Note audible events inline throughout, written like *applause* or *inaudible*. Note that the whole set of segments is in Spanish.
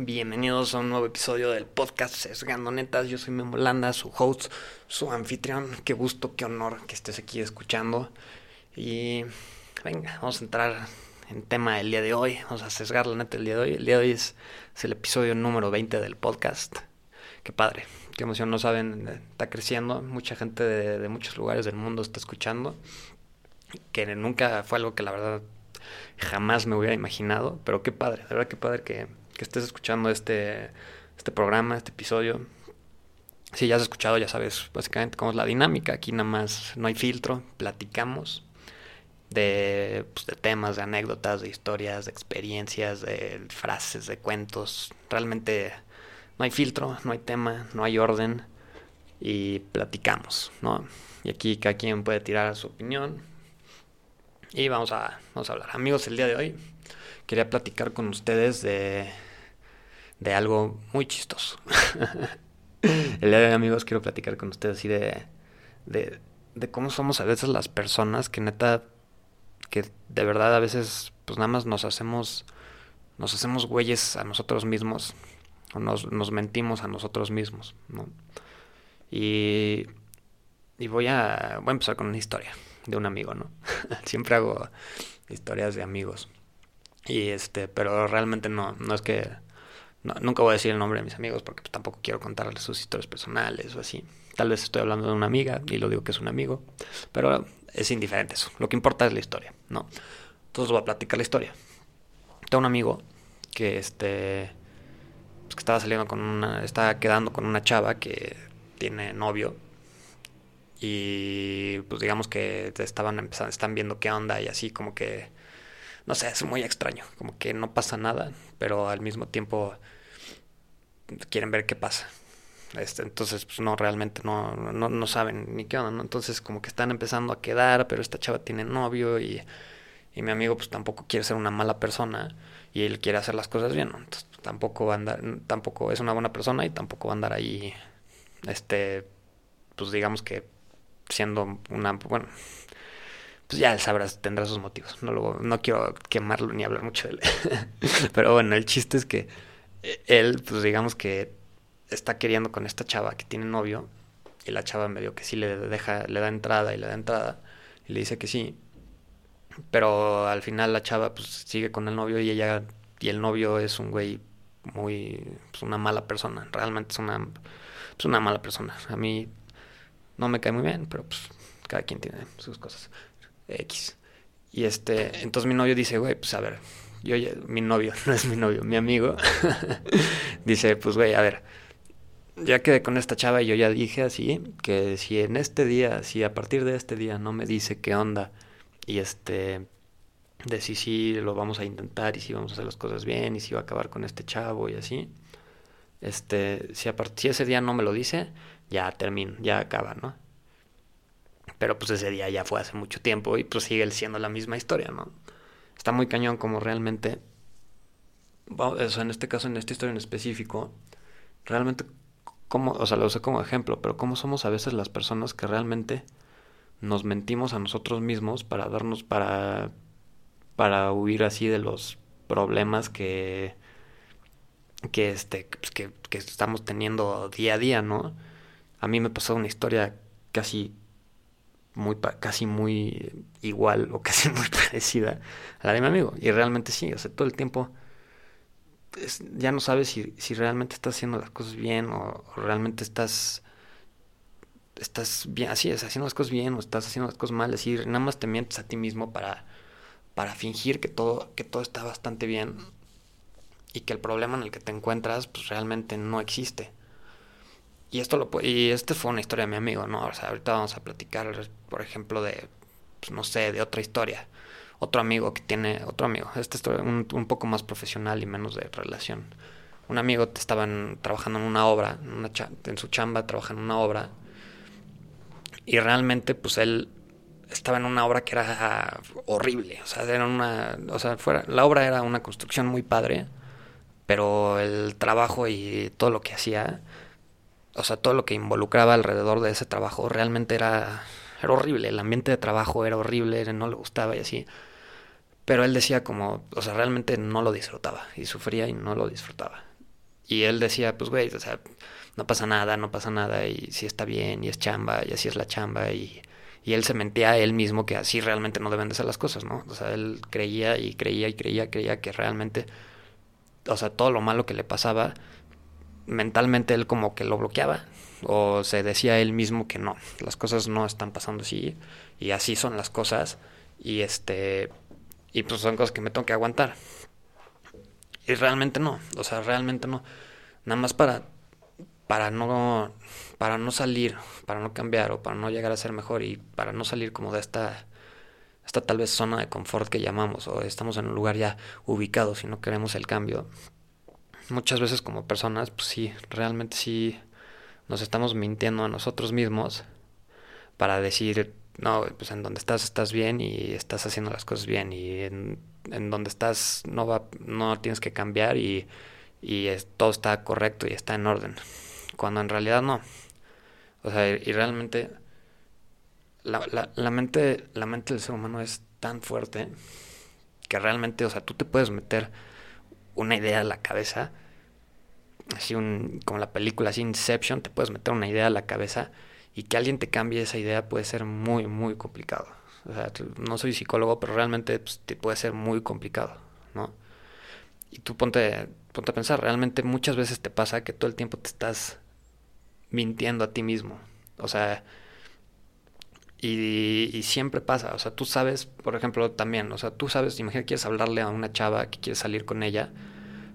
Bienvenidos a un nuevo episodio del podcast Sesgando Netas. Yo soy Memo Landa, su host, su anfitrión. Qué gusto, qué honor que estés aquí escuchando. Y venga, vamos a entrar en tema del día de hoy. Vamos a sesgar la neta el día de hoy. El día de hoy es, el episodio número 20 del podcast. Qué padre, qué emoción, no saben, está creciendo. Mucha gente de, de muchos lugares del mundo está escuchando. Que nunca fue algo que la verdad jamás me hubiera imaginado, pero qué padre, de verdad qué padre que, estés escuchando este, este programa, este episodio. Si ya has escuchado, ya sabes básicamente cómo es la dinámica. Aquí nada más no hay filtro, platicamos de, pues, de temas, de anécdotas, de historias, de experiencias, de frases, de cuentos. Realmente no hay filtro, no hay tema, no hay orden y platicamos, ¿no? Y aquí cada quien puede tirar su opinión, y vamos a, vamos a hablar. Amigos, el día de hoy quería platicar con ustedes de, de algo muy chistoso. *laughs* el día de hoy, amigos, quiero platicar con ustedes así de, de, de cómo somos a veces las personas que neta, que de verdad a veces pues nada más nos hacemos, nos hacemos güeyes a nosotros mismos o nos, nos mentimos a nosotros mismos, ¿no? Y, y voy, a, voy a empezar con una historia de un amigo, ¿no? *laughs* Siempre hago historias de amigos. Y este, pero realmente no, no es que nunca voy a decir el nombre de mis amigos porque pues, tampoco quiero contarles sus historias personales o así. Tal vez estoy hablando de una amiga y lo digo que es un amigo, pero es indiferente eso. Lo que importa es la historia, ¿no? Entonces voy a platicar la historia. Tengo un amigo que este pues, que estaba saliendo con una estaba quedando con una chava que tiene novio y pues digamos que estaban empezando, están viendo qué onda y así como que, no sé, es muy extraño, como que no pasa nada, pero al mismo tiempo quieren ver qué pasa. Este, entonces, pues no, realmente no, no, no saben ni qué onda, ¿no? Entonces como que están empezando a quedar, pero esta chava tiene novio y, y mi amigo pues tampoco quiere ser una mala persona y él quiere hacer las cosas bien. Entonces tampoco va a andar, tampoco es una buena persona y tampoco va a andar ahí, este, pues digamos que siendo una, bueno, pues ya él tendrá sus motivos. No, lo, no quiero quemarlo ni hablar mucho de él. *laughs* Pero bueno, el chiste es que él, pues digamos que está queriendo con esta chava que tiene novio y la chava medio que sí le deja, le da entrada y le da entrada y le dice que sí. Pero al final la chava pues sigue con el novio y ella y el novio es un güey muy pues una mala persona, realmente es una pues una mala persona. A mí no me cae muy bien, pero pues cada quien tiene sus cosas. X. Y este, entonces mi novio dice, güey, pues a ver, yo ya, mi novio, *laughs* no es mi novio, mi amigo, *laughs* dice, pues güey, a ver, ya quedé con esta chava y yo ya dije así, que si en este día, si a partir de este día no me dice qué onda, y este, de si sí lo vamos a intentar y si vamos a hacer las cosas bien y si va a acabar con este chavo y así, este, si, a si ese día no me lo dice, ya termina, ya acaba, ¿no? Pero pues ese día ya fue hace mucho tiempo y pues sigue siendo la misma historia, ¿no? Está muy cañón como realmente, en este caso, en esta historia en específico, realmente, como, o sea, lo usé como ejemplo, pero cómo somos a veces las personas que realmente nos mentimos a nosotros mismos para darnos, para, para huir así de los problemas que, que, este, pues, que, que estamos teniendo día a día, ¿no? A mí me pasó una historia casi muy, casi muy igual o *laughs* casi muy parecida a la de mi amigo. Y realmente sí, o sea, todo el tiempo ya no sabes si, si, realmente estás haciendo las cosas bien o, realmente estás estás bien, así es, haciendo las cosas bien o estás haciendo las cosas mal, es decir, nada más te mientes a ti mismo para, para fingir que todo, que todo está bastante bien y que el problema en el que te encuentras pues realmente no existe. Y esto lo y este fue una historia de mi amigo, ¿no? O sea, ahorita vamos a platicar, por ejemplo, de, pues, no sé, de otra historia. Otro amigo que tiene, otro amigo, esta historia un, un poco más profesional y menos de relación. Un amigo te estaban trabajando en una obra, en su chamba trabaja en una obra. Y realmente, pues él estaba en una obra que era horrible. O sea, era una, o sea, fuera, la obra era una construcción muy padre, pero el trabajo y todo lo que hacía o sea, todo lo que involucraba alrededor de ese trabajo realmente era, era horrible. El ambiente de trabajo era horrible, no le gustaba y así. Pero él decía como, o sea, realmente no lo disfrutaba y sufría y no lo disfrutaba. Y él decía, pues güey, o sea, no pasa nada, no pasa nada y sí está bien y es chamba y así es la chamba y, y él se mentía a él mismo que así realmente no deben de ser las cosas, ¿no? O sea, él creía y creía y creía, creía que realmente, o sea, todo lo malo que le pasaba, mentalmente él como que lo bloqueaba o se decía él mismo que no, las cosas no están pasando así y así son las cosas y este y pues son cosas que me tengo que aguantar. Y realmente no, o sea, realmente no. Nada más para para no para no salir, para no cambiar o para no llegar a ser mejor y para no salir como de esta esta tal vez zona de confort que llamamos o estamos en un lugar ya ubicado si no queremos el cambio. Muchas veces como personas, pues sí, realmente sí nos estamos mintiendo a nosotros mismos para decir no, pues en donde estás estás bien y estás haciendo las cosas bien y en, en donde estás no va no tienes que cambiar y, y todo está correcto y está en orden cuando en realidad no. O sea y realmente la, la mente la mente del ser humano es tan fuerte que realmente o sea tú te puedes meter una idea en la cabeza así un como la película así Inception te puedes meter una idea a la cabeza y que alguien te cambie esa idea puede ser muy, muy complicado. O sea, no soy psicólogo, pero realmente pues, te puede ser muy complicado, ¿no? Y tú ponte, ponte a pensar, realmente muchas veces te pasa que todo el tiempo te estás mintiendo a ti mismo. O sea, y, siempre pasa, o sea, tú sabes, por ejemplo, también, o sea, tú sabes, imagina que quieres hablarle a una chava que quieres salir con ella,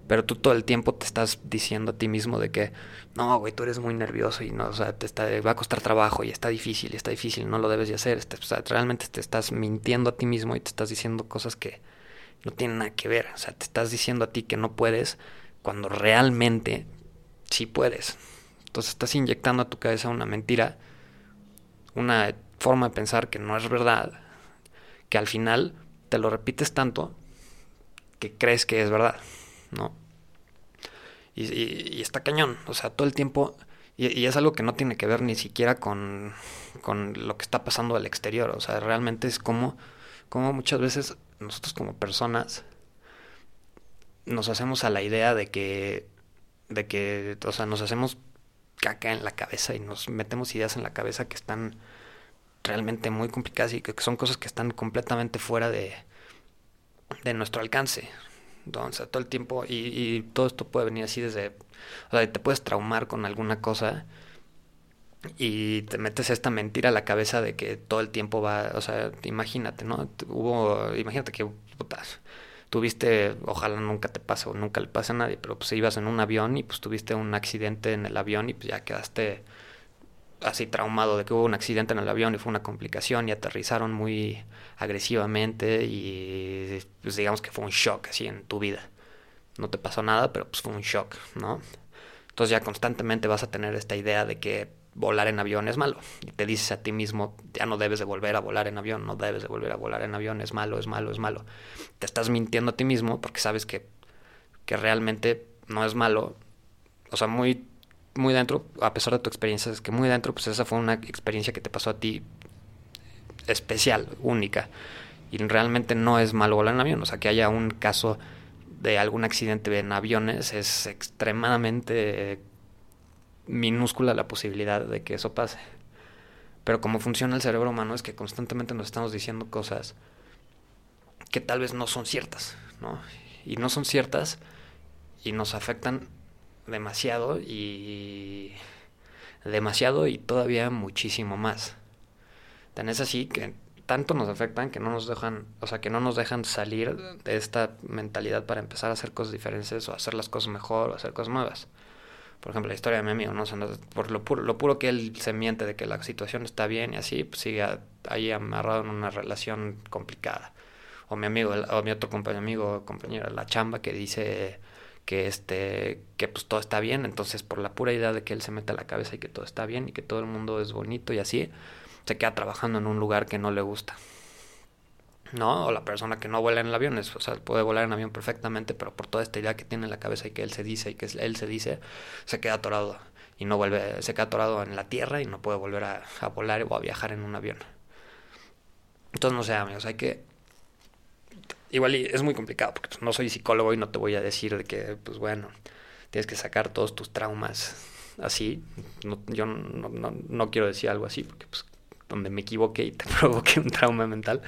pero tú todo el tiempo te estás diciendo a ti mismo de que, no, güey, tú eres muy nervioso y no, o sea, te está, va a costar trabajo y está difícil y está difícil, no lo debes de hacer. Este, o sea, realmente te estás mintiendo a ti mismo y te estás diciendo cosas que no tienen nada que ver. O sea, te estás diciendo a ti que no puedes cuando realmente sí puedes. Entonces estás inyectando a tu cabeza una mentira, una forma de pensar que no es verdad, que al final te lo repites tanto que crees que es verdad. ¿no? Y, está cañón, o sea, todo el tiempo, y, es algo que no tiene que ver ni siquiera con, con lo que está pasando al exterior, o sea, realmente es como, como muchas veces nosotros como personas nos hacemos a la idea de que, de que, o sea, nos hacemos caca en la cabeza y nos metemos ideas en la cabeza que están realmente muy complicadas y que son cosas que están completamente fuera de, de nuestro alcance, entonces, todo el tiempo, y, y, todo esto puede venir así desde, o sea, te puedes traumar con alguna cosa y te metes esta mentira a la cabeza de que todo el tiempo va, o sea, imagínate, ¿no? Hubo, imagínate que, putas, tuviste, ojalá nunca te pase o nunca le pase a nadie, pero pues ibas en un avión y pues tuviste un accidente en el avión y pues ya quedaste así traumado de que hubo un accidente en el avión y fue una complicación y aterrizaron muy agresivamente y pues digamos que fue un shock así en tu vida. No te pasó nada, pero pues fue un shock, ¿no? Entonces ya constantemente vas a tener esta idea de que volar en avión es malo. Y te dices a ti mismo, ya no debes de volver a volar en avión, no debes de volver a volar en avión, es malo, es malo, es malo. Te estás mintiendo a ti mismo porque sabes que, que realmente no es malo. O sea, muy muy dentro, a pesar de tu experiencia, es que muy dentro, pues esa fue una experiencia que te pasó a ti especial, única. Y realmente no es malo volar en avión. O sea, que haya un caso de algún accidente en aviones es extremadamente minúscula la posibilidad de que eso pase. Pero como funciona el cerebro humano es que constantemente nos estamos diciendo cosas que tal vez no son ciertas, ¿no? Y no son ciertas y nos afectan demasiado y demasiado y todavía muchísimo más. Tan es así que tanto nos afectan que no nos dejan, o sea, que no nos dejan salir de esta mentalidad para empezar a hacer cosas diferentes o hacer las cosas mejor o hacer cosas nuevas. Por ejemplo, la historia de mi amigo, ¿no? por lo puro, lo puro que él se miente de que la situación está bien y así, pues sigue ahí amarrado en una relación complicada. O mi amigo, o mi otro compañero, amigo, compañera, la chamba que dice que este que pues todo está bien. Entonces por la pura idea de que él se mete a la cabeza y que todo está bien y que todo el mundo es bonito y así se queda trabajando en un lugar que no le gusta. No o la persona que no vuela en avión o sea puede volar en avión perfectamente pero por toda esta idea que tiene en la cabeza y que él se dice y que él se dice se queda atorado y no vuelve se queda atorado en la tierra y no puede volver a, a volar o a viajar en un avión. Entonces no sé amigos hay que igual es muy complicado porque pues, no soy psicólogo y no te voy a decir de que, pues bueno, tienes que sacar todos tus traumas así. yo no, no, no, quiero decir algo así porque pues donde me equivoqué y te *laughs* provoqué un trauma mental,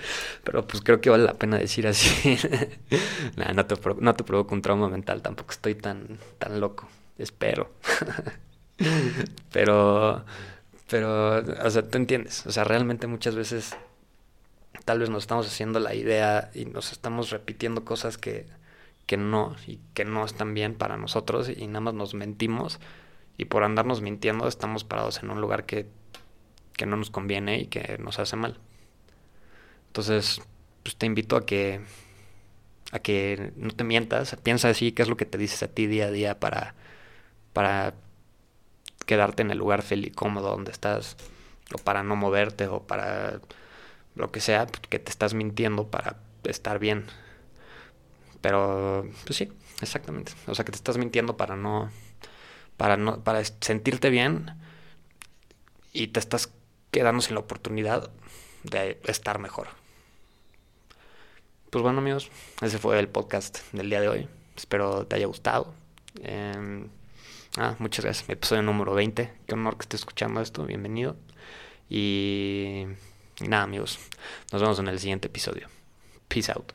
pero pues creo que vale la pena decir así. *laughs* no te, no te provoco un trauma mental, tampoco estoy tan, tan loco, espero. *laughs* pero, pero, o sea, tú entiendes, o sea, realmente muchas veces tal vez nos estamos haciendo la idea y nos estamos repitiendo cosas que, que no y que no están bien para nosotros y nada más nos mentimos y por andarnos mintiendo estamos parados en un lugar que, que no nos conviene y que nos hace mal. Entonces, pues te invito a que a que no te mientas, piensa así qué es lo que te dices a ti día a día para para quedarte en el lugar feliz, cómodo donde estás o para no moverte o para lo que sea, pues, que te estás mintiendo para estar bien. Pero, pues sí, exactamente. O sea, que te estás mintiendo para no, para no, para sentirte bien y te estás quedando sin la oportunidad de estar mejor. Pues bueno amigos, ese fue el podcast del día de hoy. Espero te haya gustado. Em, ah, muchas gracias. Episodio número 20. Qué honor que estés escuchando esto. Bienvenido. Y y nada, amigos, nos vemos en el siguiente episodio. Peace out.